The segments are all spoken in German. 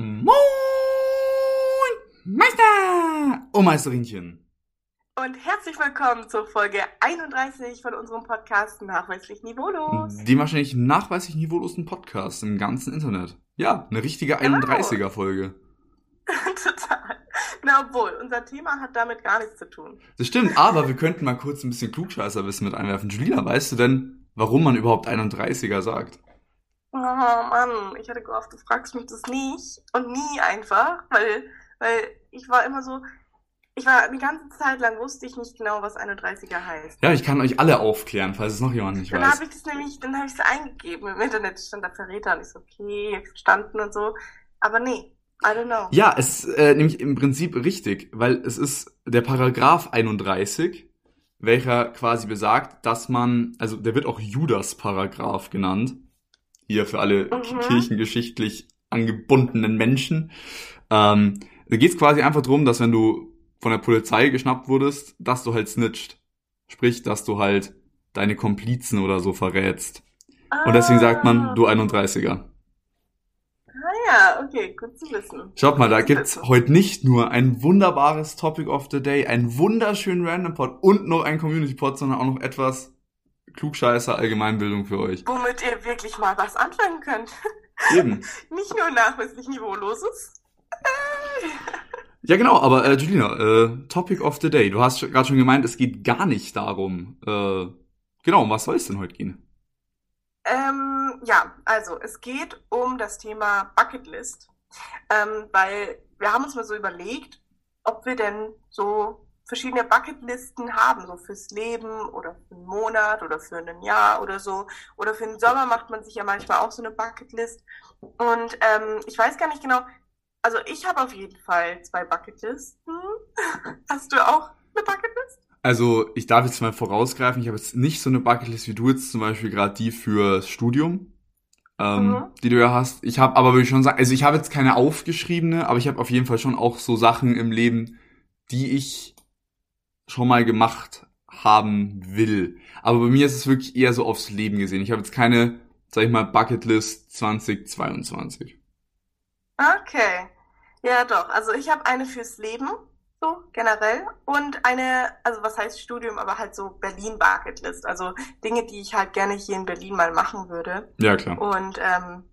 Moin, Meister und Meisterinchen. Und herzlich willkommen zur Folge 31 von unserem Podcast Nachweislich Niveaulos. Dem wahrscheinlich nachweislich niveaulosen Podcast im ganzen Internet. Ja, eine richtige Genau. 31er-Folge. Total. Na, obwohl, unser Thema hat damit gar nichts zu tun. Das stimmt, aber wir könnten mal kurz ein bisschen Klugscheißerwissen mit einwerfen. Julina, weißt du denn, warum man überhaupt 31er sagt? Oh Mann, ich hatte gehofft, du fragst mich das nicht und nie einfach, weil, weil ich war immer so, ich war eine ganze Zeit lang wusste ich nicht genau, was 31er heißt. Ja, ich kann euch alle aufklären, falls es noch jemand nicht Dann weiß. habe ich das nämlich, dann habe ich es eingegeben im Internet, stand da Verräter und ich so, okay, verstanden und so. Aber nee, I don't know. Ja, es ist äh, nämlich im Prinzip richtig, weil es ist der Paragraph 31, welcher quasi besagt, dass man, also der wird auch Judas-Paragraph genannt, hier für alle Mhm. kirchengeschichtlich angebundenen Menschen. Ähm, da geht es quasi einfach drum, dass wenn du von der Polizei geschnappt wurdest, dass du halt snitcht. Sprich, dass du halt deine Komplizen oder so verrätst. Und deswegen sagt man, du 31er. Ah ja, okay, gut zu wissen. Schaut mal, da gibt's heute nicht nur ein wunderbares Topic of the Day, einen wunderschönen Random Pod und noch ein Community Pod, sondern auch noch etwas klugscheißer Allgemeinbildung für euch. Womit ihr wirklich mal was anfangen könnt. Eben. Nicht nur nachweislich Niveauloses. Ja, genau, aber äh, Julina, äh, Topic of the Day. Du hast gerade schon gemeint, es geht gar nicht darum. Äh, genau, um was soll es denn heute gehen? Ähm, ja, also es geht um das Thema Bucketlist, ähm, weil wir haben uns mal so überlegt, ob wir denn so verschiedene Bucketlisten haben, so fürs Leben oder für einen Monat oder für ein Jahr oder so. Oder für den Sommer macht man sich ja manchmal auch so eine Bucketlist. Und ähm, ich weiß gar nicht genau, also ich habe auf jeden Fall zwei Bucketlisten. Hast du auch eine Bucketlist? Also, ich darf jetzt mal vorausgreifen, ich habe jetzt nicht so eine Bucketlist wie du jetzt zum Beispiel gerade die fürs Studium, ähm, Mhm. die du ja hast. Ich habe aber würde ich schon sagen, also ich habe jetzt keine aufgeschriebene, aber ich habe auf jeden Fall schon auch so Sachen im Leben, die ich schon mal gemacht haben will. Aber bei mir ist es wirklich eher so aufs Leben gesehen. Ich habe jetzt keine, sag ich mal, Bucketlist 2022. Okay. Ja, doch. Also ich habe eine fürs Leben, so generell. Und eine, also was heißt Studium, aber halt so Berlin Bucketlist. Also Dinge, die ich halt gerne hier in Berlin mal machen würde. Ja, klar. Und ähm,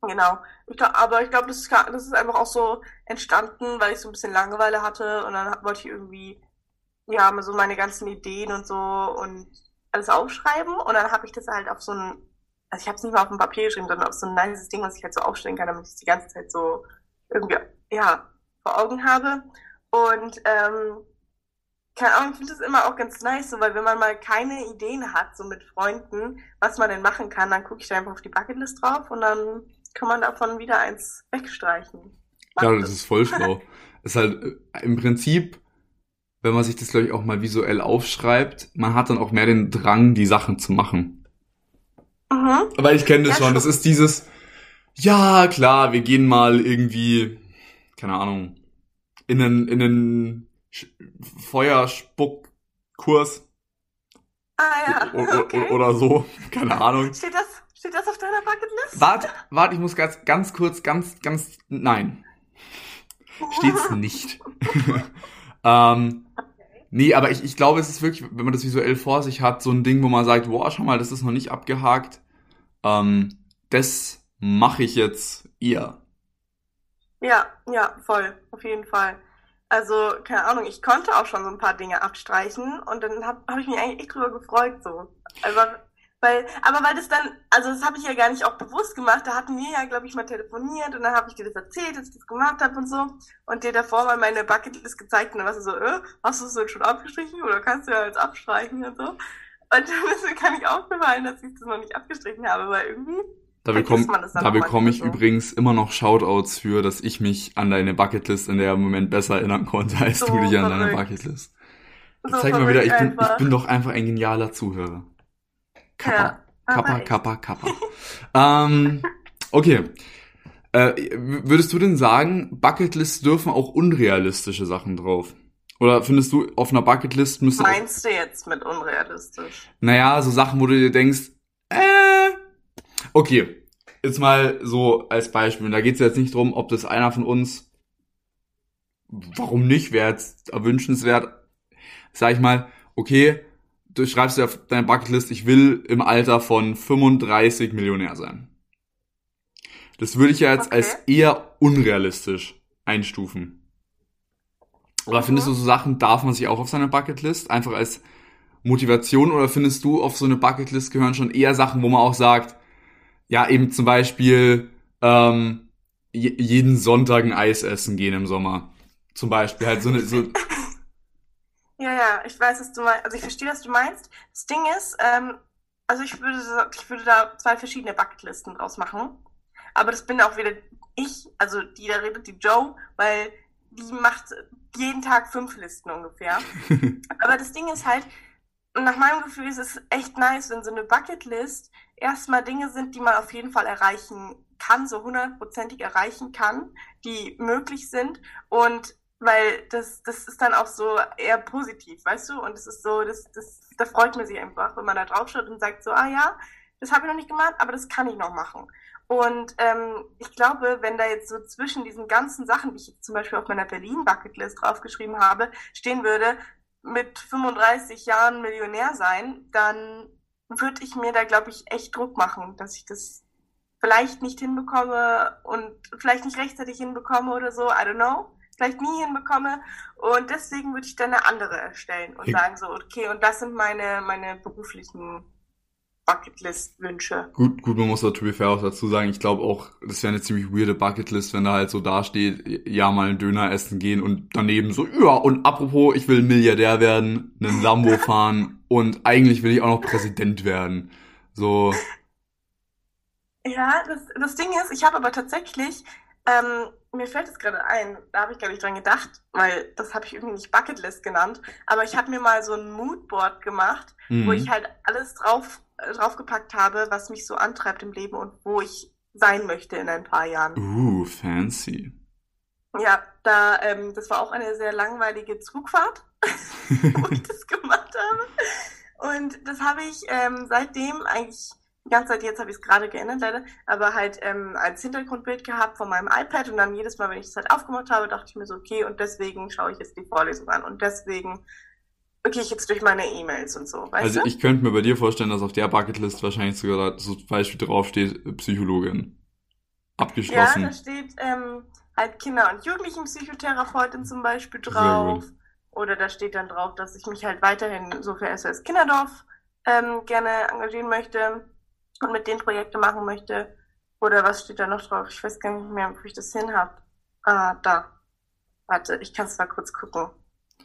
genau. Ich glaub, aber ich glaube, das das ist einfach auch so entstanden, weil ich so ein bisschen Langeweile hatte und dann wollte ich irgendwie, ja, mal so meine ganzen Ideen und so und alles aufschreiben. Und dann habe ich das halt auf so ein, also ich habe es nicht mal auf dem Papier geschrieben, sondern auf so ein nices Ding, was ich halt so aufstellen kann, damit ich es die ganze Zeit so irgendwie, ja, vor Augen habe. Und ähm, keine Ahnung, ich finde das immer auch ganz nice, so, weil wenn man mal keine Ideen hat, so mit Freunden, was man denn machen kann, dann gucke ich da einfach auf die Bucketlist drauf und dann kann man davon wieder eins wegstreichen. Mach Ja, das ist voll schlau. ist halt äh, im Prinzip, wenn man sich das, glaube ich, auch mal visuell aufschreibt, man hat dann auch mehr den Drang, die Sachen zu machen. Mhm. Weil ich kenne das Ja, schon. Das ist dieses, ja, klar, wir gehen mal irgendwie, keine Ahnung, in einen, in einen Feuerspuckkurs Ah ja, okay. oder so. Keine Ahnung. Steht das, steht das auf deiner Bucketlist? Warte, warte, ich muss ganz, ganz kurz, ganz, ganz, nein. Steht's nicht. ähm, nee, aber ich, ich glaube, es ist wirklich, wenn man das visuell vor sich hat, so ein Ding, wo man sagt, boah, schau mal, das ist noch nicht abgehakt. Ähm, das mache ich jetzt eher. Ja, ja, voll, auf jeden Fall. Also, keine Ahnung, ich konnte auch schon so ein paar Dinge abstreichen und dann habe hab ich mich eigentlich echt drüber gefreut, so. Also, weil, aber weil das dann, also das habe ich ja gar nicht auch bewusst gemacht, da hatten wir ja, glaube ich, mal telefoniert und dann habe ich dir das erzählt, dass ich das gemacht habe und so und dir davor mal meine Bucketlist gezeigt und dann warst du so, äh, hast du es denn schon abgestrichen oder kannst du ja jetzt abstreichen und so. Und dann ist mir gar nicht aufgefallen, dass ich das noch nicht abgestrichen habe, weil irgendwie Da bekomme dann da auch bekomme ich so. übrigens immer noch Shoutouts für, dass ich mich an deine Bucketlist in der Moment besser erinnern konnte, als So du dich an deine. Bucketlist. so Zeig mal wieder, ich bin, ich bin doch einfach ein genialer Zuhörer. Kappa. Ja, Kappa, echt. Kappa, Kappa. ähm, okay. Äh, würdest du denn sagen, Bucketlists dürfen auch unrealistische Sachen drauf? Oder findest du, auf einer Bucketlist müsste Meinst du jetzt mit unrealistisch? naja, so Sachen, wo du dir denkst, äh, okay, jetzt mal so als Beispiel, da geht es jetzt nicht drum, ob das einer von uns, warum nicht, wäre jetzt erwünschenswert, sag ich mal, okay, du schreibst dir auf deine Bucketlist, ich will im Alter von 35 Millionär sein. Das würde ich ja jetzt okay. als eher unrealistisch einstufen. Aber mhm. findest du so Sachen, darf man sich auch auf seine Bucketlist? Einfach als Motivation oder findest du auf so eine Bucketlist gehören schon eher Sachen, wo man auch sagt, ja, eben zum Beispiel ähm, jeden Sonntag ein Eis essen gehen im Sommer. Zum Beispiel halt so eine, so, ja, ja, ich weiß, was du meinst. Also ich verstehe, was du meinst. Das Ding ist, ähm, also ich würde, ich würde da zwei verschiedene Bucketlisten draus machen. Aber das bin auch wieder ich, also die da redet, die Joe, weil die macht jeden Tag fünf Listen ungefähr. Aber das Ding ist halt, nach meinem Gefühl ist es echt nice, wenn so eine Bucketlist erstmal Dinge sind, die man auf jeden Fall erreichen kann, so hundertprozentig erreichen kann, die möglich sind und weil das, das ist dann auch so eher positiv, weißt du? Und es ist so, das, das, da freut man sich einfach, wenn man da drauf schaut und sagt so, ah ja, das habe ich noch nicht gemacht, aber das kann ich noch machen. Und ähm, ich glaube, wenn da jetzt so zwischen diesen ganzen Sachen, die ich jetzt zum Beispiel auf meiner Berlin-Bucketlist draufgeschrieben habe, stehen würde, mit 35 Jahren Millionär sein, dann würde ich mir da, glaube ich, echt Druck machen, dass ich das vielleicht nicht hinbekomme und vielleicht nicht rechtzeitig hinbekomme oder so, I don't know vielleicht nie hinbekomme. Und deswegen würde ich dann eine andere erstellen und sagen so, okay, und das sind meine, meine beruflichen Bucketlist-Wünsche. Gut, gut, man muss natürlich fair auch dazu sagen, ich glaube auch, das wäre eine ziemlich weirde Bucketlist, wenn da halt so dasteht, ja, mal einen Döner essen gehen und daneben so, ja, und apropos, ich will Milliardär werden, einen Lambo fahren und eigentlich will ich auch noch Präsident werden. So. Ja, das, das Ding ist, ich habe aber tatsächlich ähm, mir fällt es gerade ein, da habe ich gar nicht dran gedacht, weil das habe ich irgendwie nicht Bucketlist genannt, aber ich habe mir mal so ein Moodboard gemacht, mhm. wo ich halt alles drauf äh, draufgepackt habe, was mich so antreibt im Leben und wo ich sein möchte in ein paar Jahren. Uh, fancy. Ja, da ähm, das war auch eine sehr langweilige Zugfahrt, wo ich das gemacht habe. Und das habe ich ähm, seitdem eigentlich die ganze Zeit, jetzt habe ich es gerade geändert leider, aber halt ähm, als Hintergrundbild gehabt von meinem iPad und dann jedes Mal, wenn ich es halt aufgemacht habe, dachte ich mir so, okay, und deswegen schaue ich jetzt die Vorlesung an und deswegen gehe ich jetzt durch meine E-Mails und so. also du? ich könnte mir bei dir vorstellen, dass auf der Bucketlist wahrscheinlich sogar so zum Beispiel draufsteht, Psychologin. Abgeschlossen. Ja, da steht ähm, halt Kinder- und Jugendlichenpsychotherapeutin zum Beispiel drauf. Oder da steht dann drauf, dass ich mich halt weiterhin so für SOS Kinderdorf ähm, gerne engagieren möchte und mit denen Projekte machen möchte. Oder was steht da noch drauf? Ich weiß gar nicht mehr, wo ich das hin habe. Ah, da. Warte, ich kann es mal kurz gucken.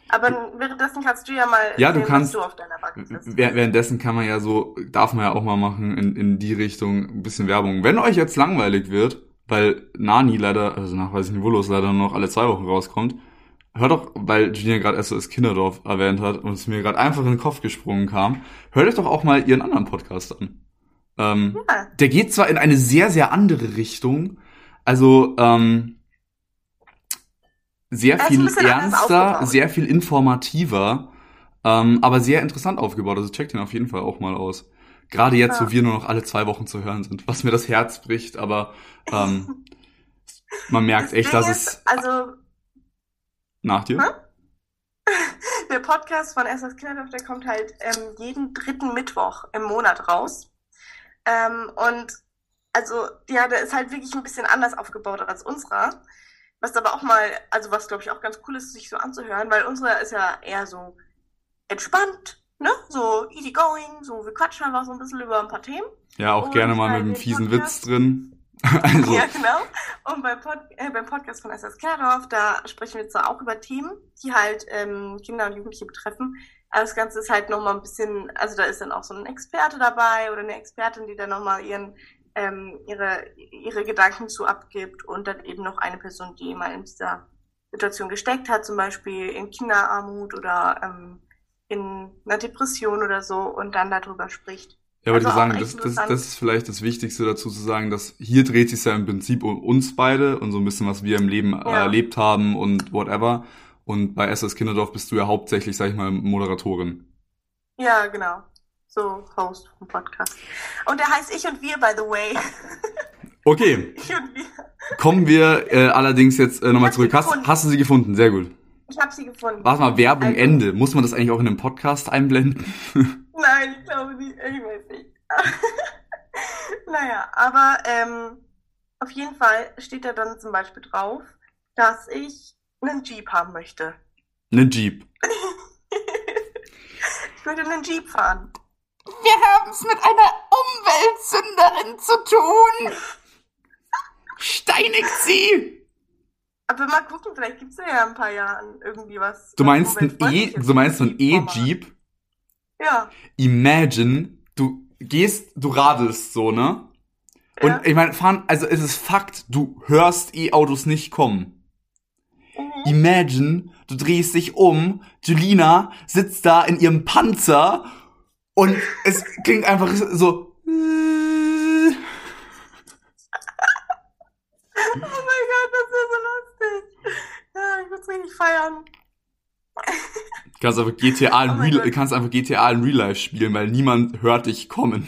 Aber währenddessen kannst du ja mal ja, sehen, du kannst, was du auf deiner Bucketlist Währenddessen kann man ja so, darf man ja auch mal machen, in, in die Richtung ein bisschen Werbung. Wenn euch jetzt langweilig wird, weil Nani leider, also nach weiß ich nicht, wo los leider noch alle zwei Wochen rauskommt, hört doch, weil Gina gerade SOS Kinderdorf erwähnt hat und es mir gerade einfach in den Kopf gesprungen kam, hört euch doch auch mal ihren anderen Podcast an. Ähm, ja. Der geht zwar in eine sehr, sehr andere Richtung, also ähm, sehr viel ernster, sehr viel informativer, ähm, aber sehr interessant aufgebaut. Also checkt ihn auf jeden Fall auch mal aus. Gerade jetzt, ja. wo wir nur noch alle zwei Wochen zu hören sind, was mir das Herz bricht, aber ähm, man merkt das echt, dass es. Also. Nach dir? Hm? Der Podcast von SS Kinderdorf, der kommt halt ähm, jeden dritten Mittwoch im Monat raus. Ähm, und also, ja, der ist halt wirklich ein bisschen anders aufgebaut als unserer. Was aber auch mal, also was glaube ich auch ganz cool ist, sich so anzuhören, weil unsere ist ja eher so entspannt, ne? So easy going, so wir quatschen einfach so ein bisschen über ein paar Themen. Ja, auch und gerne mal mit einem fiesen Podcast, Witz drin. also. Ja, genau. Und beim, Pod, äh, beim Podcast von SS Kerdorf, da sprechen wir zwar auch über Themen, die halt ähm, Kinder und Jugendliche betreffen, aber das Ganze ist halt nochmal ein bisschen, also da ist dann auch so ein Experte dabei oder eine Expertin, die dann nochmal ihren, ähm, ihre, ihre Gedanken zu abgibt und dann eben noch eine Person, die mal in dieser Situation gesteckt hat, zum Beispiel in Kinderarmut oder ähm, in einer Depression oder so und dann darüber spricht. Ja, aber also ich sagen, das, das, das ist vielleicht das Wichtigste dazu zu sagen, dass hier dreht sich ja im Prinzip um uns beide und so ein bisschen, was wir im Leben ja. erlebt haben und whatever. Und bei SS Kinderdorf bist du ja hauptsächlich, sag ich mal, Moderatorin. Ja, genau. So, Host vom Podcast. Und der heißt Ich und Wir, by the way. Okay, Ich und wir. kommen wir äh, allerdings jetzt äh, nochmal zurück. Hast, hast du sie gefunden? Sehr gut. Ich habe sie gefunden. Warte mal, Werbung Also- Ende. Muss man das eigentlich auch in einem Podcast einblenden? Nein, ich glaube nicht. Ich weiß nicht. naja, aber ähm, auf jeden Fall steht da dann zum Beispiel drauf, dass ich einen Jeep haben möchte. Eine Jeep. ich würde einen Jeep fahren. Wir haben es mit einer Umweltsünderin zu tun. Steinigt sie. Aber mal gucken, vielleicht gibt's ja in ein paar Jahren irgendwie was. Du meinst ein E, du meinst so ein. E-Jeep? Ja. Imagine, du gehst, du radelst so, ne? Und ja. ich meine, fahren, also es ist Fakt, du hörst E-Autos nicht kommen. Imagine, du drehst dich um, Julina sitzt da in ihrem Panzer und es klingt einfach so. Oh mein Gott, das ist so lustig. Ja, ich muss richtig feiern. Kannst einfach GTA in Oh Real, Gott. kannst einfach GTA in Real Life spielen, weil niemand hört dich kommen.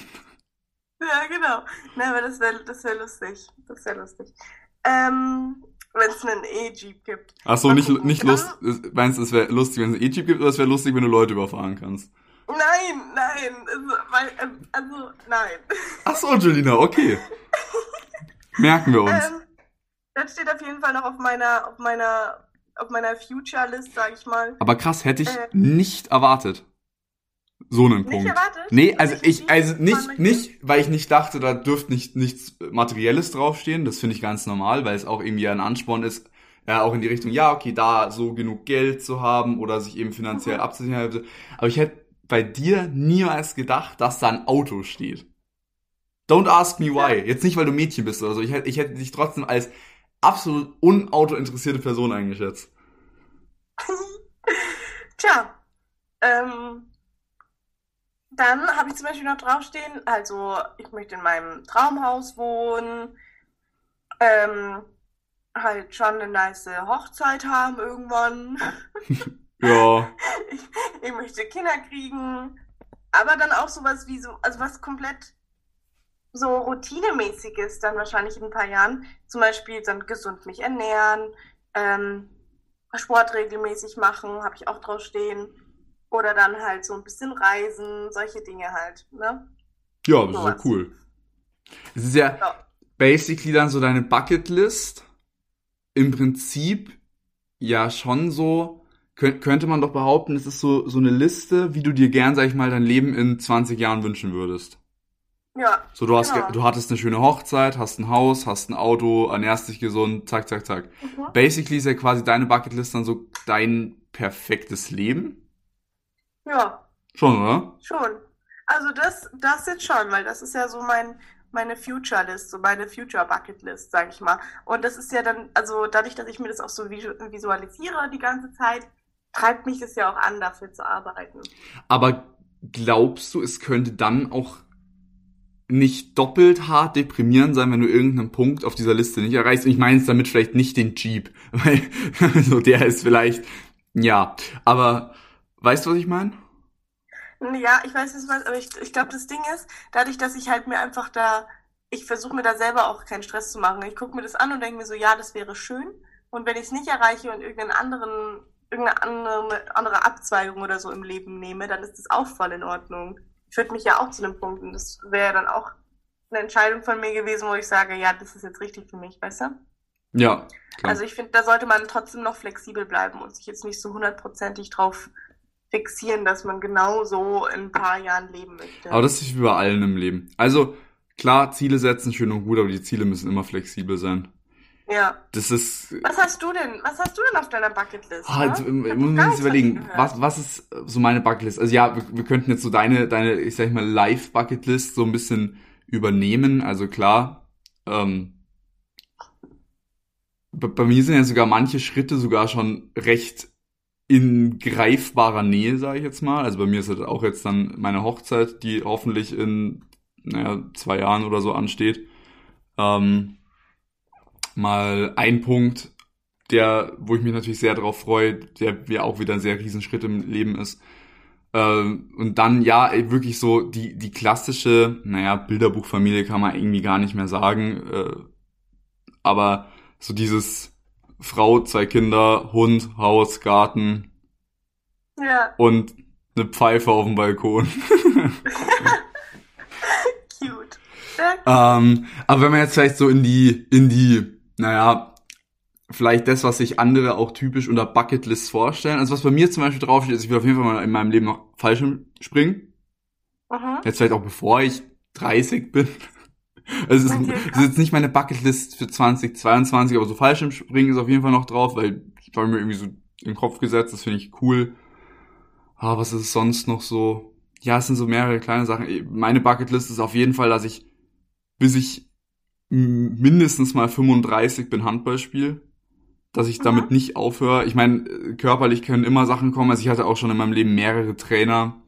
Ja, genau. Na, aber das wäre das wär lustig. Das wäre lustig. Ähm, wenn es einen E-Jeep gibt. Ach so, Mal nicht, nicht Dann- lust, meinst du, es wäre lustig, wenn es ein E-Jeep gibt, oder es wäre lustig, wenn du Leute überfahren kannst? Nein, nein. Also, weil, nein. Ach so, Julina, okay. Merken wir uns. Ähm, das steht auf jeden Fall noch auf meiner, auf meiner, auf meiner Future-List, sag ich mal. Aber krass, hätte ich äh, nicht erwartet. So einen Nicht Punkt. erwartet? Nee, also ich, also nicht, nicht, weil ich nicht dachte, da dürfte nicht nichts Materielles draufstehen. Das finde ich ganz normal, weil es auch irgendwie ein Ansporn ist, ja, auch in die Richtung, ja, okay, da so genug Geld zu haben oder sich eben finanziell Mhm. abzusichern. Aber ich hätte bei dir niemals gedacht, dass da ein Auto steht. Don't ask me why. Jetzt nicht, weil du Mädchen bist oder so. Ich hätte, ich hätte dich trotzdem als absolut unautointeressierte Person eingeschätzt. Tja, ähm, dann habe ich zum Beispiel noch draufstehen, also ich möchte in meinem Traumhaus wohnen, ähm, halt schon eine nice Hochzeit haben irgendwann. Ja. Ich, ich möchte Kinder kriegen, aber dann auch sowas wie so, also was komplett so routinemäßiges dann wahrscheinlich in ein paar Jahren. Zum Beispiel dann gesund mich ernähren, ähm, Sport regelmäßig machen, habe ich auch drauf stehen. Oder dann halt so ein bisschen reisen, solche Dinge halt, ne? Ja, das ist Sowas. ja cool. Es ist ja Ja. basically dann so deine Bucketlist. Im Prinzip ja schon so, könnt, könnte man doch behaupten, es ist so, so eine Liste, wie du dir gern, sag ich mal, dein Leben in 20 Jahren wünschen würdest. Ja, So, du hast, Genau. ge- du hattest eine schöne Hochzeit, hast ein Haus, hast ein Auto, ernährst dich gesund, zack, zack, zack. mhm. Basically ist ja quasi deine Bucketlist dann so dein perfektes Leben. Ja, Schon, oder? schon. Also das, das jetzt schon, weil das ist ja so mein, meine Future List, so meine Future Bucket List, sag ich mal. Und das ist ja dann, also dadurch, dass ich mir das auch so visu- visualisiere die ganze Zeit, treibt mich das ja auch an, dafür zu arbeiten. Aber glaubst du, es könnte dann auch nicht doppelt hart deprimierend sein, wenn du irgendeinen Punkt auf dieser Liste nicht erreichst? Und ich meine jetzt damit vielleicht nicht den Jeep, weil so der ist vielleicht, ja, aber weißt du, was ich meine? Ja, ich weiß nicht was, aber ich, ich glaube, das Ding ist, dadurch, dass ich halt mir einfach da, ich versuche mir da selber auch keinen Stress zu machen. Ich gucke mir das an und denke mir so, ja, das wäre schön. Und wenn ich es nicht erreiche und irgendeinen anderen, irgendeine andere, andere Abzweigung oder so im Leben nehme, dann ist das auch voll in Ordnung. Führt mich ja auch zu einem Punkt und das wäre dann auch eine Entscheidung von mir gewesen, wo ich sage, ja, das ist jetzt richtig für mich, weißt du? Ja, klar. Also ich finde, da sollte man trotzdem noch flexibel bleiben und sich jetzt nicht so hundertprozentig drauf fixieren, dass man genau so in ein paar Jahren leben möchte. aber das ist wie bei allen im Leben. Also, klar, Ziele setzen, schön und gut, aber die Ziele müssen immer flexibel sein. ja. Das ist, Was hast du denn? Was hast du denn auf deiner Bucketlist? Ah, jetzt, ne? ähm, Ich muss nichts von überlegen, was, was ist so meine Bucketlist? Also ja, wir, wir könnten jetzt so deine, deine, ich sag mal, Live-Bucketlist so ein bisschen übernehmen. Also klar, ähm, bei, bei mir sind ja sogar manche Schritte sogar schon recht in greifbarer Nähe, sage ich jetzt mal. Also bei mir ist halt auch jetzt dann meine Hochzeit, die hoffentlich in naja, zwei Jahren oder so ansteht. Ähm, mal ein Punkt, der, wo ich mich natürlich sehr darauf freue, der ja auch wieder ein sehr Riesenschritt im Leben ist. Ähm, und dann, ja, wirklich so die, die klassische, naja, Bilderbuchfamilie kann man irgendwie gar nicht mehr sagen. Äh, aber so dieses Frau, zwei Kinder, Hund, Haus, Garten. Ja. Und eine Pfeife auf dem Balkon. Cute. ähm, aber wenn man jetzt vielleicht so in die, in die, naja, vielleicht das, was sich andere auch typisch unter Bucketlist vorstellen. Also was bei mir zum Beispiel draufsteht, ist, ich will auf jeden Fall mal in meinem Leben noch Fallschirm springen. Mhm. Jetzt vielleicht auch bevor ich 30 bin. Also es ist, es ist jetzt nicht meine Bucketlist für 2022, aber so Fallschirmspringen ist auf jeden Fall noch drauf, weil ich war mir irgendwie so in den Kopf gesetzt, das finde ich cool. Ah, was ist es sonst noch so? Ja, es sind so mehrere kleine Sachen. Meine Bucketlist ist auf jeden Fall, dass ich, bis ich mindestens mal 35 bin Handball spiele dass ich damit mhm. nicht aufhöre. Ich meine, körperlich können immer Sachen kommen. Also ich hatte auch schon in meinem Leben mehrere Trainer,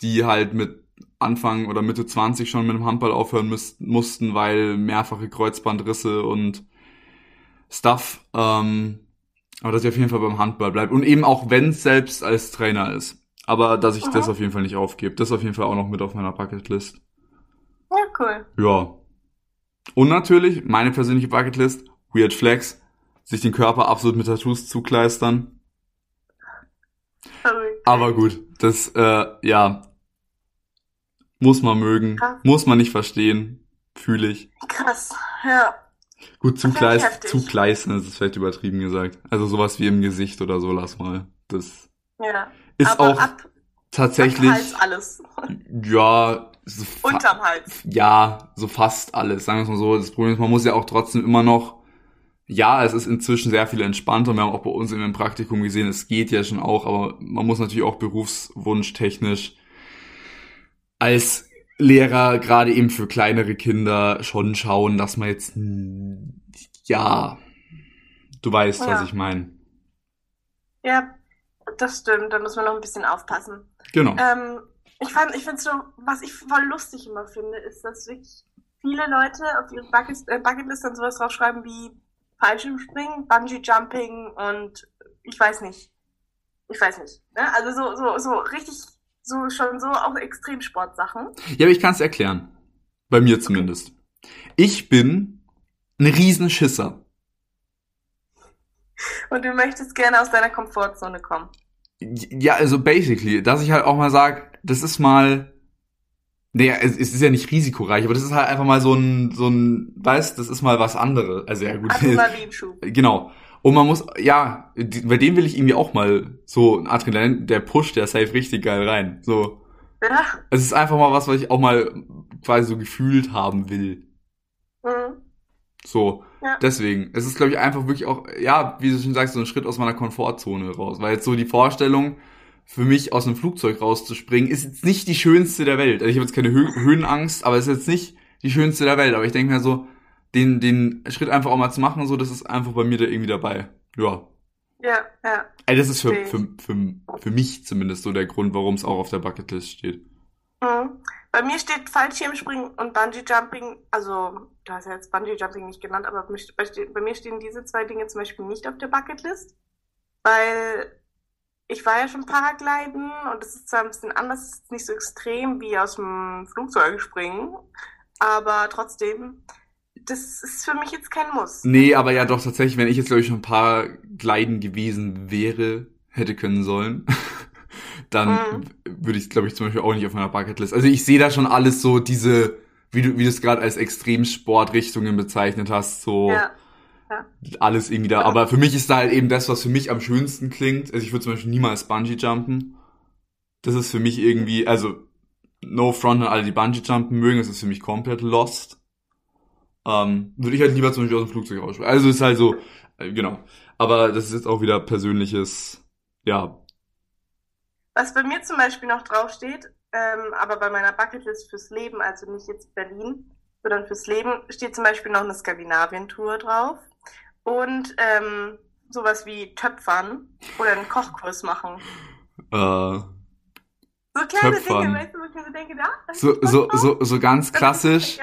die halt mit Anfang oder Mitte 20 schon mit dem Handball aufhören müß, mussten, weil mehrfache Kreuzbandrisse und Stuff. Ähm, aber dass ich auf jeden Fall beim Handball bleibe. Und eben auch wenn es selbst als Trainer ist. Aber dass ich mhm. das auf jeden Fall nicht aufgebe. Das ist auf jeden Fall auch noch mit auf meiner Bucketlist. Ja, cool. Ja. Und natürlich, meine persönliche Bucketlist, Weird Flex, sich den Körper absolut mit Tattoos zukleistern. Okay. Aber gut, das, äh, ja, muss man mögen, Krass. muss man nicht verstehen, fühle ich. Krass, ja. Gut, zukleis zukleistern ist vielleicht übertrieben gesagt. Also sowas wie im Gesicht oder so, lass mal. Das ja. ist Aber auch ab, tatsächlich. Ab Hals alles. Ja. So Unterm Hals. Ja, so fast alles. Sagen wir es mal so. Das Problem ist, man muss ja auch trotzdem immer noch ja, es ist inzwischen sehr viel entspannter. Wir haben auch bei uns in dem Praktikum gesehen, es geht ja schon auch, aber man muss natürlich auch berufswunschtechnisch als Lehrer gerade eben für kleinere Kinder schon schauen, dass man jetzt ja, du weißt, ja. was ich meine. Ja, das stimmt. Da muss man noch ein bisschen aufpassen. Genau. Ähm, ich fand, ich finde so, was ich voll lustig immer finde, ist, dass wirklich viele Leute auf ihre Bucket, äh, Bucketlist dann sowas draufschreiben wie Fallschirmspringen, Bungee Jumping und ich weiß nicht. Ich weiß nicht. Ne? Also so, so, so richtig, so schon so auch Extremsportsachen. Ja, aber ich kann es erklären. Bei mir zumindest. Ich bin ein Riesenschisser. Und du möchtest gerne aus deiner Komfortzone kommen. Ja, also basically, dass ich halt auch mal sage, das ist mal naja, es, es ist ja nicht risikoreich, aber das ist halt einfach mal so ein, so ein, weißt, das ist mal was anderes. Also ja gut. Adrenalinschub. genau. Und man muss, ja, bei dem will ich irgendwie auch mal so ein Adrenalin, der pusht der safe richtig geil rein. So. Ja. Es ist einfach mal was, was ich auch mal quasi so gefühlt haben will. Mhm. So. Ja. Deswegen. Es ist, glaube ich, einfach wirklich auch, ja, wie du schon sagst, so ein Schritt aus meiner Komfortzone raus. Weil jetzt so die Vorstellung, für mich aus einem Flugzeug rauszuspringen, ist jetzt nicht die schönste der Welt. Also ich habe jetzt keine Hö Höhenangst, aber es ist jetzt nicht die schönste der Welt. Aber ich denke mir so, den, den Schritt einfach auch mal zu machen, so, das ist einfach bei mir da irgendwie dabei. Ja. Ja, ja. Ey, das ist für, für, für, für mich zumindest so der Grund, warum es auch auf der Bucketlist steht. Mhm. Bei mir steht Fallschirmspringen und Bungee Jumping, also du hast ja jetzt Bungee Jumping nicht genannt, aber bei mir stehen diese zwei Dinge zum Beispiel nicht auf der Bucketlist, weil ich war ja schon Paragliden und es ist zwar ein bisschen anders, es ist nicht so extrem wie aus dem Flugzeug springen, aber trotzdem, das ist für mich jetzt kein Muss. Nee, aber ja doch tatsächlich, wenn ich jetzt glaube ich schon Paragliden gewesen wäre, hätte können sollen, dann mhm. würde ich glaube ich zum Beispiel auch nicht auf meiner Bucketlist. Also ich sehe da schon alles so diese, wie du wie du es gerade als Extremsportrichtungen bezeichnet hast, so ja ja. alles irgendwie da. Aber für mich ist da halt eben das, was für mich am schönsten klingt. Also ich würde zum Beispiel niemals Bungee jumpen. Das ist für mich irgendwie, also no front an alle, die Bungee jumpen mögen, das ist für mich komplett lost. Ähm, würde ich halt lieber zum Beispiel aus dem Flugzeug rausspringen. Also ist halt so, äh, genau. Aber das ist jetzt auch wieder persönliches, ja. Was bei mir zum Beispiel noch draufsteht, ähm, aber bei meiner Bucketlist fürs Leben, also nicht jetzt Berlin, sondern fürs Leben, steht zum Beispiel noch eine Skandinavien-Tour drauf und ähm, sowas wie Töpfern oder einen Kochkurs machen. Äh, so kleine Töpfern. Dinge, weißt du, wo ich mir so denke, da? So, so, so, so ganz klassisch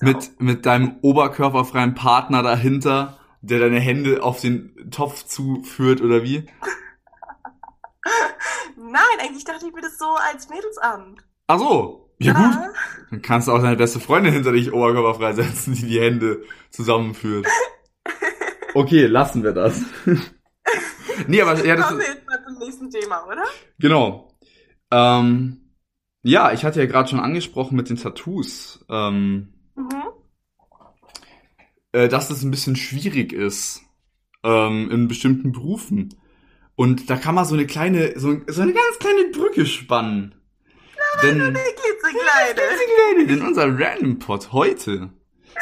mit, mit deinem oberkörperfreien Partner dahinter, der deine Hände auf den Topf zuführt oder wie? Nein, eigentlich dachte ich mir das so als Mädelsabend. Ach so. Ja, gut. Dann kannst du auch deine beste Freundin hinter dich oberkörperfrei setzen, die die Hände zusammenführt. Okay, lassen wir das. nee, aber ja, das Kommen wir jetzt mal zum nächsten Thema, oder? Genau. Ähm, ja, ich hatte ja gerade schon angesprochen mit den Tattoos, ähm, Mhm. äh, dass es ein bisschen schwierig ist ähm, in bestimmten Berufen. Und da kann man so eine kleine, so, so eine ganz kleine Brücke spannen. Denn Der klitzekleine. Klitzekleine, denn unser Random Pod heute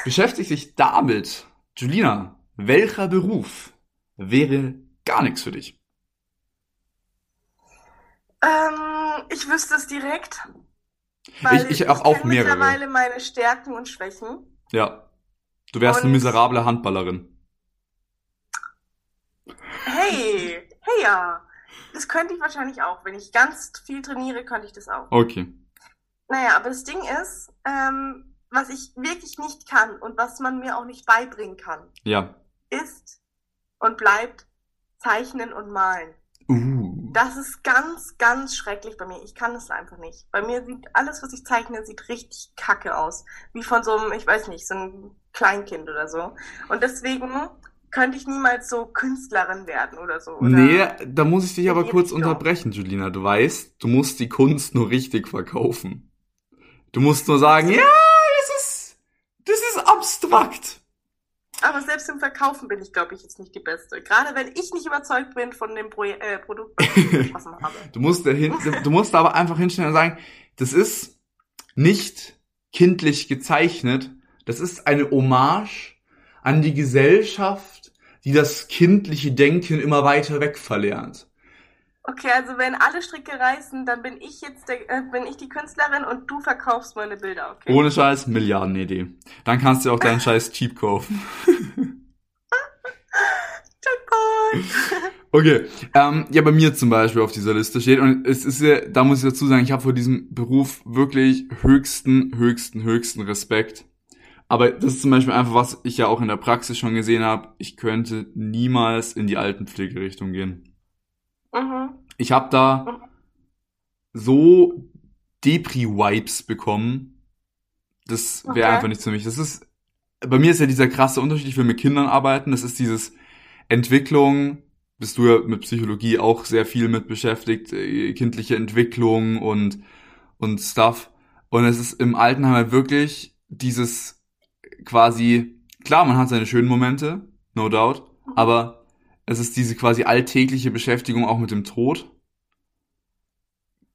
beschäftigt sich damit. Julina, welcher Beruf wäre gar nichts für dich? Ähm, ich wüsste es direkt. Weil Ich- ich hab auch kenn mehrere. mittlerweile meine Stärken und Schwächen. Ja. Du wärst eine Und- miserable Handballerin. Hey, hey ja. Das könnte ich wahrscheinlich auch. Wenn ich ganz viel trainiere, könnte ich das auch. Okay. Naja, aber das Ding ist, ähm, was ich wirklich nicht kann und was man mir auch nicht beibringen kann, Ja. ist und bleibt Zeichnen und Malen. Uh. Das ist ganz, ganz schrecklich bei mir. Ich kann es einfach nicht. Bei mir sieht alles, was ich zeichne, sieht richtig kacke aus. Wie von so einem, ich weiß nicht, so einem Kleinkind oder so. Und deswegen könnte ich niemals so Künstlerin werden oder so. Oder Nee, da muss ich dich aber kurz unterbrechen, Julina. Du weißt, du musst die Kunst nur richtig verkaufen. Du musst nur sagen, ja, das ist, das ist abstrakt. Aber selbst im Verkaufen bin ich, glaube ich, jetzt nicht die Beste. Gerade wenn ich nicht überzeugt bin von dem Pro äh, Produkt, was ich geschaffen habe. Du musst dahin, du musst aber einfach hinstellen und sagen, das ist nicht kindlich gezeichnet. Das ist eine Hommage an die Gesellschaft, die das kindliche Denken immer weiter weg verlernt. Okay, also wenn alle Stricke reißen, dann bin ich jetzt der, äh, bin ich die Künstlerin und du verkaufst meine Bilder, okay? Ohne Scheiß, Milliardenidee. Dann kannst du auch deinen Scheiß cheap kaufen. Okay, ähm, ja, bei mir zum Beispiel auf dieser Liste steht, und es ist ja, da muss ich dazu sagen, ich habe vor diesem Beruf wirklich höchsten, höchsten, höchsten Respekt. Aber das ist zum Beispiel einfach, was ich ja auch in der Praxis schon gesehen habe, ich könnte niemals in die Altenpflegerichtung gehen. Mhm. Ich habe da so Depri-Vibes bekommen, das wäre Okay. einfach nichts für mich. Das ist, bei mir ist ja dieser krasse Unterschied, ich will mit Kindern arbeiten, das ist dieses Entwicklung, bist du ja mit Psychologie auch sehr viel mit beschäftigt, äh, kindliche Entwicklung und, und Stuff. Und es ist im Altenheim halt wirklich dieses quasi, klar, man hat seine schönen Momente, no doubt, aber es ist diese quasi alltägliche Beschäftigung auch mit dem Tod.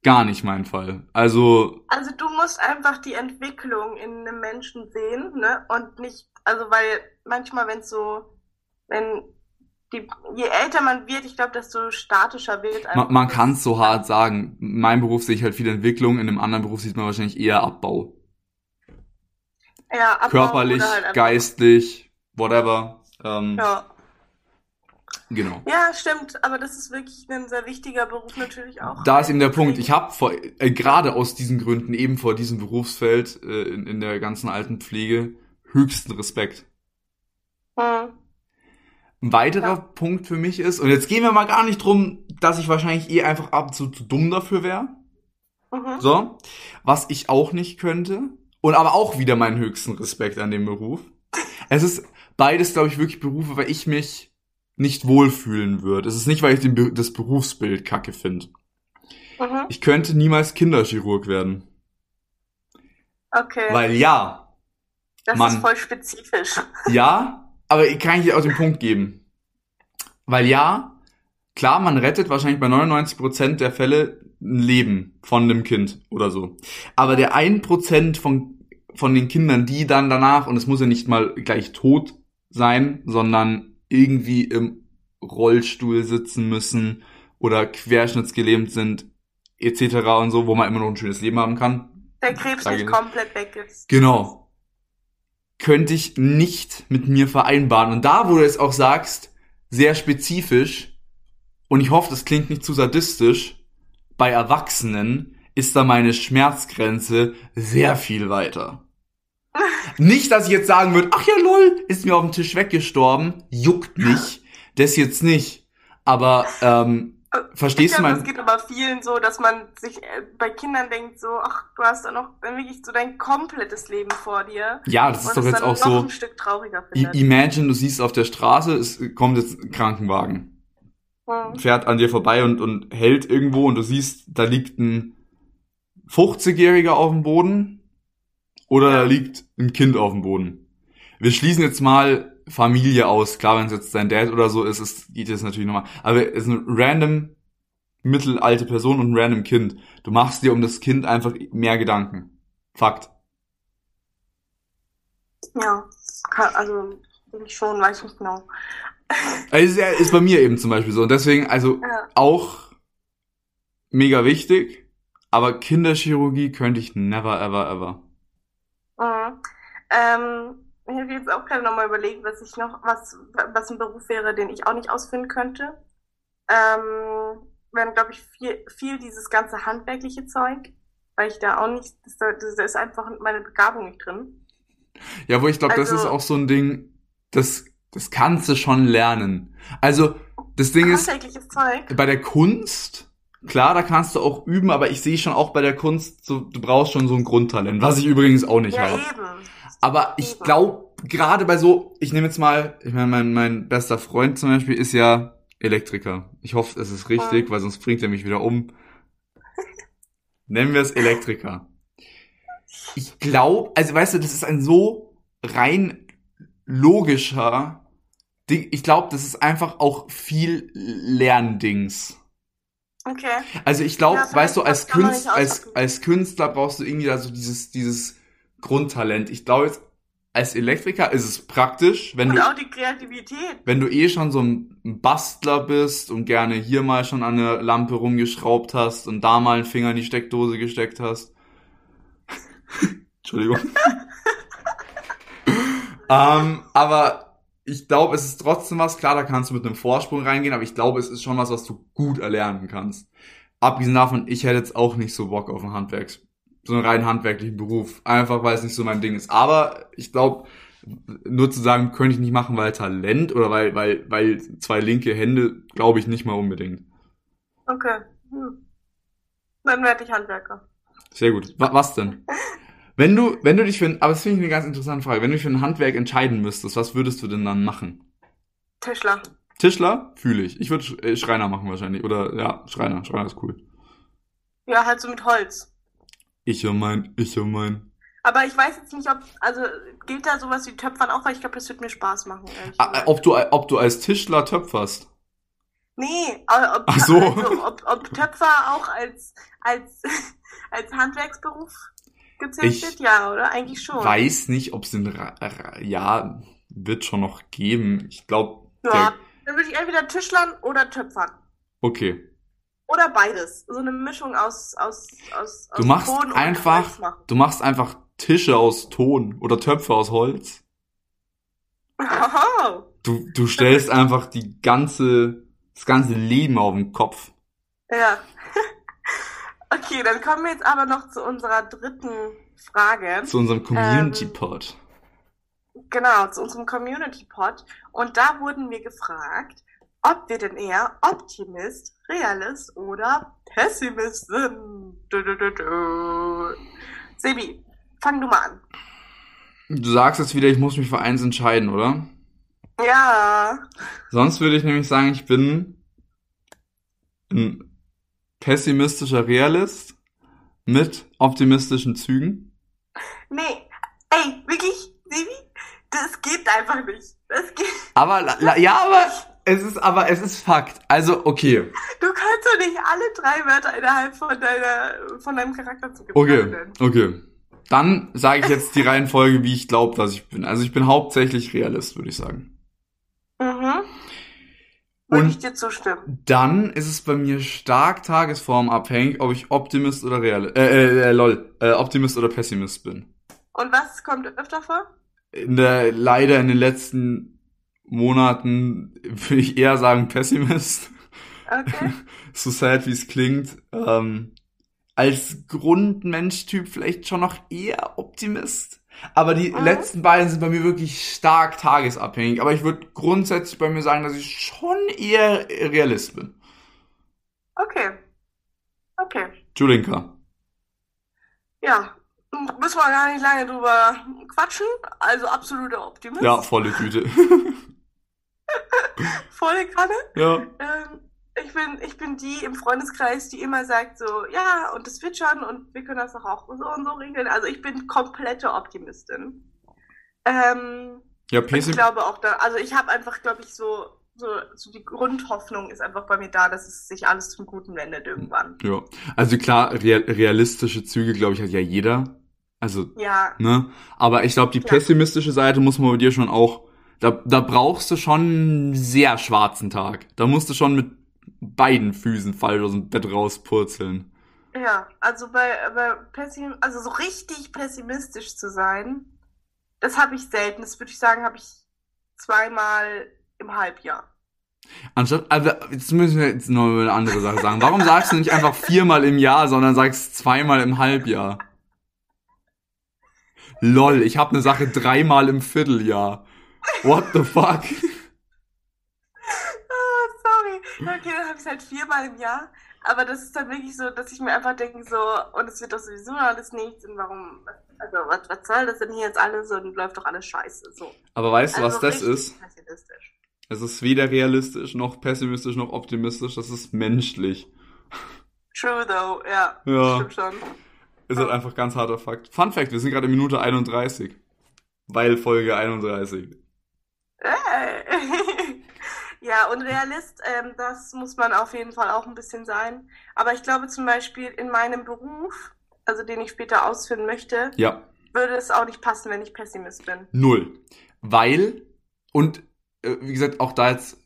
Gar nicht mein Fall. Also, Also du musst einfach die Entwicklung in einem Menschen sehen, ne? Und nicht, also weil manchmal, wenn so, wenn die, je älter man wird, ich glaube, desto statischer wird man, einfach man kann es so hart sagen. In meinem Beruf sehe ich halt viel Entwicklung, in einem anderen Beruf sieht man wahrscheinlich eher Abbau. ja, Abbau Körperlich, halt geistlich, whatever. Ähm, Ja. Genau. ja, stimmt, aber das ist wirklich ein sehr wichtiger Beruf natürlich auch. Da ist eben der Punkt. Ich habe vor äh, gerade aus diesen Gründen eben vor diesem Berufsfeld äh, in, in der ganzen Altenpflege höchsten Respekt. Hm. Ein weiterer Ja. Punkt für mich ist, und jetzt gehen wir mal gar nicht drum, dass ich wahrscheinlich eh einfach ab und zu, zu dumm dafür wäre. Mhm. So. Was ich auch nicht könnte. Und aber auch wieder meinen höchsten Respekt an dem Beruf. Es ist beides, glaube ich, wirklich Berufe, weil ich mich nicht wohlfühlen würde. Es ist nicht, weil ich den, das Berufsbild kacke finde. Mhm. Ich könnte niemals Kinderchirurg werden. Okay, Weil ja, das Mann. ist voll spezifisch. ja, aber ich kann dir auch den Punkt geben. Weil ja, klar, man rettet wahrscheinlich bei 99% der Fälle ein Leben von einem Kind oder so. Aber der 1% von, von den Kindern, die dann danach, und es muss ja nicht mal gleich tot sein, sondern irgendwie im Rollstuhl sitzen müssen oder querschnittsgelähmt sind, etc. und so, wo man immer noch ein schönes Leben haben kann, Der Krebs nicht nicht. komplett weg ist. Genau. Könnte ich nicht mit mir vereinbaren. Und da, wo du jetzt auch sagst, sehr spezifisch, und ich hoffe, das klingt nicht zu sadistisch, bei Erwachsenen ist da meine Schmerzgrenze sehr viel weiter. Nicht, dass ich jetzt sagen würde, ach ja, lol, ist mir auf dem Tisch weggestorben, juckt nicht, das jetzt nicht. Aber ähm, Verstehst ich du mein... es geht aber vielen so, dass man sich äh, bei Kindern denkt so, ach, du hast da noch dann wirklich so dein komplettes Leben vor dir. Ja, das ist doch jetzt auch so... ein Stück trauriger I findet. imagine, du siehst auf der Straße, es kommt jetzt ein Krankenwagen. Hm. fährt an dir vorbei und, und hält irgendwo und du siehst, da liegt ein 50-Jähriger auf dem Boden oder da liegt ein Kind auf dem Boden. Wir schließen jetzt mal Familie aus. Klar, wenn es jetzt dein Dad oder so ist, ist geht das natürlich nochmal. Aber es ist eine random mittelalte Person und ein random Kind. Du machst dir um das Kind einfach mehr Gedanken. Fakt. Ja, also schon, weiß nicht genau. Also ist, ist bei mir eben zum Beispiel so. Und deswegen, also Ja. auch mega wichtig, aber Kinderchirurgie könnte ich never, ever, ever. Mhm. Ähm, ich habe jetzt auch gerade nochmal überlegt, was ich noch, was, was ein Beruf wäre, den ich auch nicht ausführen könnte. Ähm, wären, glaube ich, viel, viel dieses ganze handwerkliche Zeug, weil ich da auch nicht, das, da, da ist einfach meine Begabung nicht drin. Ja, wo ich glaube, das Also- ist auch so ein Ding, das, das kannst du schon lernen. Also, das Ding ist, Zeug. bei der Kunst, klar, da kannst du auch üben, aber ich sehe schon auch bei der Kunst, so, du brauchst schon so ein Grundtalent, was ich übrigens auch nicht Ja, habe. Aber ich glaube, gerade bei so, ich nehme jetzt mal, ich meine, mein, mein bester Freund zum Beispiel ist ja Elektriker. Ich hoffe, es ist richtig, Mhm. weil sonst bringt er mich wieder um. Nennen wir es Elektriker. Ich glaube, also weißt du, das ist ein so rein logischer Ding. Ich glaube, das ist einfach auch viel Lerndings. Okay. Also ich glaube, Ja, weißt du, als, das kann man Künst, nicht als, als Künstler brauchst du irgendwie da so dieses, dieses Grundtalent. Ich glaube jetzt, als Elektriker ist es praktisch, wenn Und du, auch die Kreativität. wenn du eh schon so ein Bastler bist und gerne hier mal schon an der Lampe rumgeschraubt hast und da mal einen Finger in die Steckdose gesteckt hast. Entschuldigung. ähm, aber ich glaube, es ist trotzdem was, klar, da kannst du mit einem Vorsprung reingehen, aber ich glaube, es ist schon was, was du gut erlernen kannst. Abgesehen davon, ich hätte jetzt auch nicht so Bock auf einen Handwerks, so einen rein handwerklichen Beruf. Einfach, weil es nicht so mein Ding ist. Aber ich glaube, nur zu sagen, könnte ich nicht machen, weil Talent oder weil, weil, weil zwei linke Hände, glaube ich nicht mal unbedingt. Okay. Hm. Dann werde ich Handwerker. Sehr gut. Wa was denn? Wenn du, wenn du dich für ein, aber das finde ich eine ganz interessante Frage. Wenn du dich für ein Handwerk entscheiden müsstest, was würdest du denn dann machen? Tischler. Tischler? Fühle ich. Ich würde äh, Schreiner machen wahrscheinlich. Oder, ja, Schreiner. Schreiner ist cool. Ja, halt so mit Holz. Ich ja mein, ich ja mein. Aber ich weiß jetzt nicht, ob, also gilt da sowas wie Töpfern auch, weil ich glaube, das wird mir Spaß machen. ehrlich Ah, ob du, ob du als Tischler töpferst? Nee, aber ob, Ach so. also, ob, ob Töpfer auch als, als, als Handwerksberuf gezählt Ich ja, oder? Eigentlich schon. Weiß nicht, ob es den, Ra Ra ja, wird schon noch geben. Ich glaube, Ja, dann würde ich entweder Tischlern oder Töpfern. okay. Oder beides. So eine Mischung aus, aus, aus, Du aus machst Ton einfach-. Du machst einfach Tische aus Ton oder Töpfe aus Holz. Oh, Du, du stellst einfach die ganze, das ganze Leben auf den Kopf. ja. Okay, dann kommen wir jetzt aber noch zu unserer dritten Frage. Zu unserem Ähm, Community-Pod. Genau, zu unserem Community Pod. Und da wurden wir gefragt, ob wir denn eher Optimist, Realist oder Pessimist sind. Du, du, du, du. Sebi, fang du mal an. Du sagst jetzt wieder, ich muss mich für eins entscheiden, oder? Ja. Sonst würde ich nämlich sagen, ich bin ein pessimistischer Realist mit optimistischen Zügen. Nee. Ey, wirklich, Sebi? Das geht einfach nicht. Das geht. Aber, la, ja, aber es ist, aber es ist Fakt. Also, okay. Du kannst doch nicht alle drei Wörter innerhalb von deiner, von deinem Charakterzug Okay, benennen. okay. Dann sage ich jetzt die Reihenfolge, wie ich glaube, dass ich bin. Also ich bin hauptsächlich Realist, würde ich sagen. Mhm. Würde Und ich dir zustimmen. dann ist es bei mir stark tagesformabhängig, ob ich Optimist oder Realist, äh, äh, äh, lol, äh, Optimist oder Pessimist bin. Und was kommt öfter vor? In der, leider in den letzten Monaten würde ich eher sagen Pessimist. Okay. so sad wie es klingt. Ähm, als Grundmenschtyp vielleicht schon noch eher Optimist. Aber die Mhm. letzten beiden sind bei mir wirklich stark tagesabhängig. Aber ich würde grundsätzlich bei mir sagen, dass ich schon eher Realist bin. Okay. Okay. Julinka. Ja. Müssen wir gar nicht lange drüber quatschen. Also absoluter Optimist. Ja, volle Tüte. Volle Kanne. ja. Ich bin, ich bin die im Freundeskreis, die immer sagt so, ja, und das wird schon und wir können das doch auch so und so regeln. Also ich bin komplette Optimistin. Ähm, Ja, und ich Pessim glaube auch da, also ich habe einfach, glaube ich, so, so, so die Grundhoffnung ist einfach bei mir da, dass es sich alles zum Guten wendet irgendwann. ja. Also klar, real, realistische Züge, glaube ich, hat ja jeder. Also, Ja, ne? Aber ich glaube, die Ja. pessimistische Seite muss man bei dir schon auch, da, da brauchst du schon einen sehr schwarzen Tag. Da musst du schon mit beiden Füßen falsch aus dem Bett rauspurzeln. ja, also bei, bei Pessim, also so richtig pessimistisch zu sein, das habe ich selten. Das würde ich sagen, habe ich zweimal im Halbjahr. Anstatt, also, jetzt müssen wir jetzt noch eine andere Sache sagen. Warum sagst du nicht einfach viermal im Jahr, sondern sagst zweimal im Halbjahr? Lol, ich habe eine Sache dreimal im Vierteljahr. What the fuck? Okay, dann habe ich es halt viermal im Jahr. Aber das ist dann wirklich so, dass ich mir einfach denke, so, und es wird doch sowieso alles nichts und warum, also was, was soll das denn hier jetzt alles und läuft doch alles scheiße. So. Aber weißt du, was Also das richtig ist? Es ist weder realistisch, noch pessimistisch, noch optimistisch. Das ist menschlich. True though, ja. Ja. Stimmt schon. Ist halt einfach ganz harter Fakt. Fun Fact, wir sind gerade in Minute 31. Weil Folge 31. Hey. Ja, und Realist, ähm, das muss man auf jeden Fall auch ein bisschen sein. Aber ich glaube zum Beispiel in meinem Beruf, also den ich später ausführen möchte, Ja, würde es auch nicht passen, wenn ich Pessimist bin. null. Weil, und äh, wie gesagt, auch da jetzt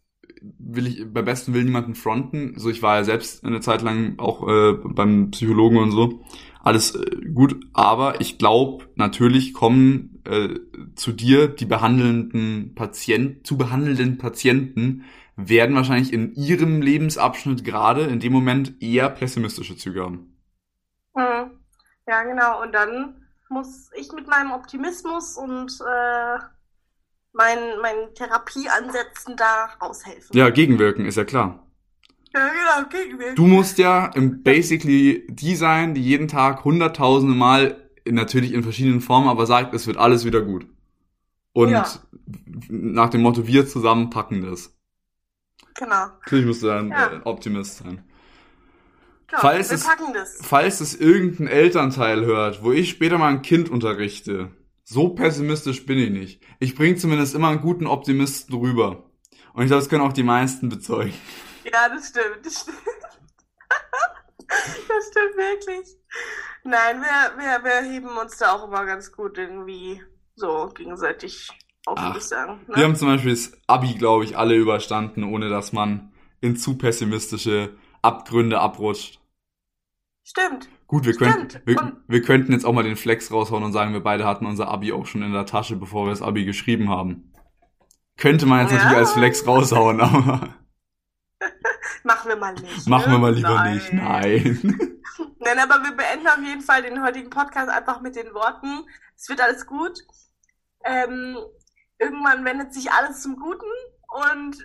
will ich bei besten Willen niemanden fronten. So, ich war ja selbst eine Zeit lang auch äh, beim Psychologen und so. Alles äh, gut, aber ich glaube, natürlich kommen äh, zu dir die behandelnden Patienten, zu behandelnden Patienten werden wahrscheinlich in ihrem Lebensabschnitt gerade in dem Moment eher pessimistische Züge haben. Mhm. Ja, genau. Und dann muss ich mit meinem Optimismus und äh, meinen, meinen Therapieansätzen da aushelfen. Ja, gegenwirken, ist ja klar. Ja, genau, gegenwirken. Du musst ja im basically die sein, die jeden Tag hunderttausende Mal, natürlich in verschiedenen Formen, aber sagt, es wird alles wieder gut. Und Ja. nach dem Motto, wir zusammen packen das. Genau. Natürlich musst du dann Ja. äh, Optimist sein. genau. Falls wir es- packen das. Falls es irgendein Elternteil hört, wo ich später mal ein Kind unterrichte, so pessimistisch bin ich nicht. Ich bringe zumindest immer einen guten Optimisten rüber. Und ich glaube, das können auch die meisten bezeugen. Ja, das stimmt. Das stimmt, das stimmt wirklich. Nein, wir, wir, wir heben uns da auch immer ganz gut irgendwie so gegenseitig auf, Ach, würde ich sagen. Ne? Wir haben zum Beispiel das Abi, glaube ich, alle überstanden, ohne dass man in zu pessimistische Abgründe abrutscht. Stimmt. Gut, wir könnten, Stimmt. wir, Und- wir könnten jetzt auch mal den Flex raushauen und sagen, wir beide hatten unser Abi auch schon in der Tasche, bevor wir das Abi geschrieben haben. Könnte man jetzt Ja. natürlich als Flex raushauen, aber Machen wir mal nicht. machen ne? wir mal lieber Nein. nicht. Nein. Nein, aber wir beenden auf jeden Fall den heutigen Podcast einfach mit den Worten, es wird alles gut. Ähm, irgendwann wendet sich alles zum Guten und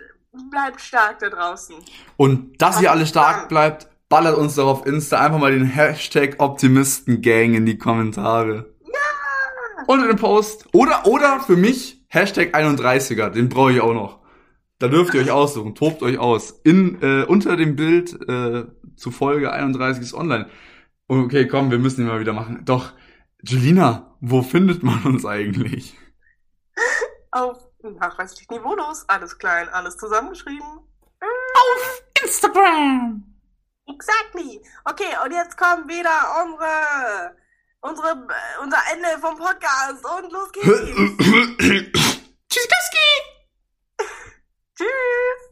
bleibt stark da draußen. Und dass ihr alle stark bleibt, ballert uns doch auf Insta einfach mal den Hashtag Optimistengang in die Kommentare. Ja! Unter dem Post. Oder, oder für mich Hashtag 31er, den brauche ich auch noch. Da dürft ihr euch aussuchen, tobt euch aus. In, äh, unter dem Bild äh, zu Folge 31 ist online. Okay, komm, wir müssen ihn mal wieder machen. Doch, Julina, wo findet man uns eigentlich? Auf nachweislich niveaulos, alles klein, alles zusammengeschrieben. Instagram! Exactly. Okay, und jetzt kommt wieder unsere, unsere, unser Ende vom Podcast und los geht's. Tschüss.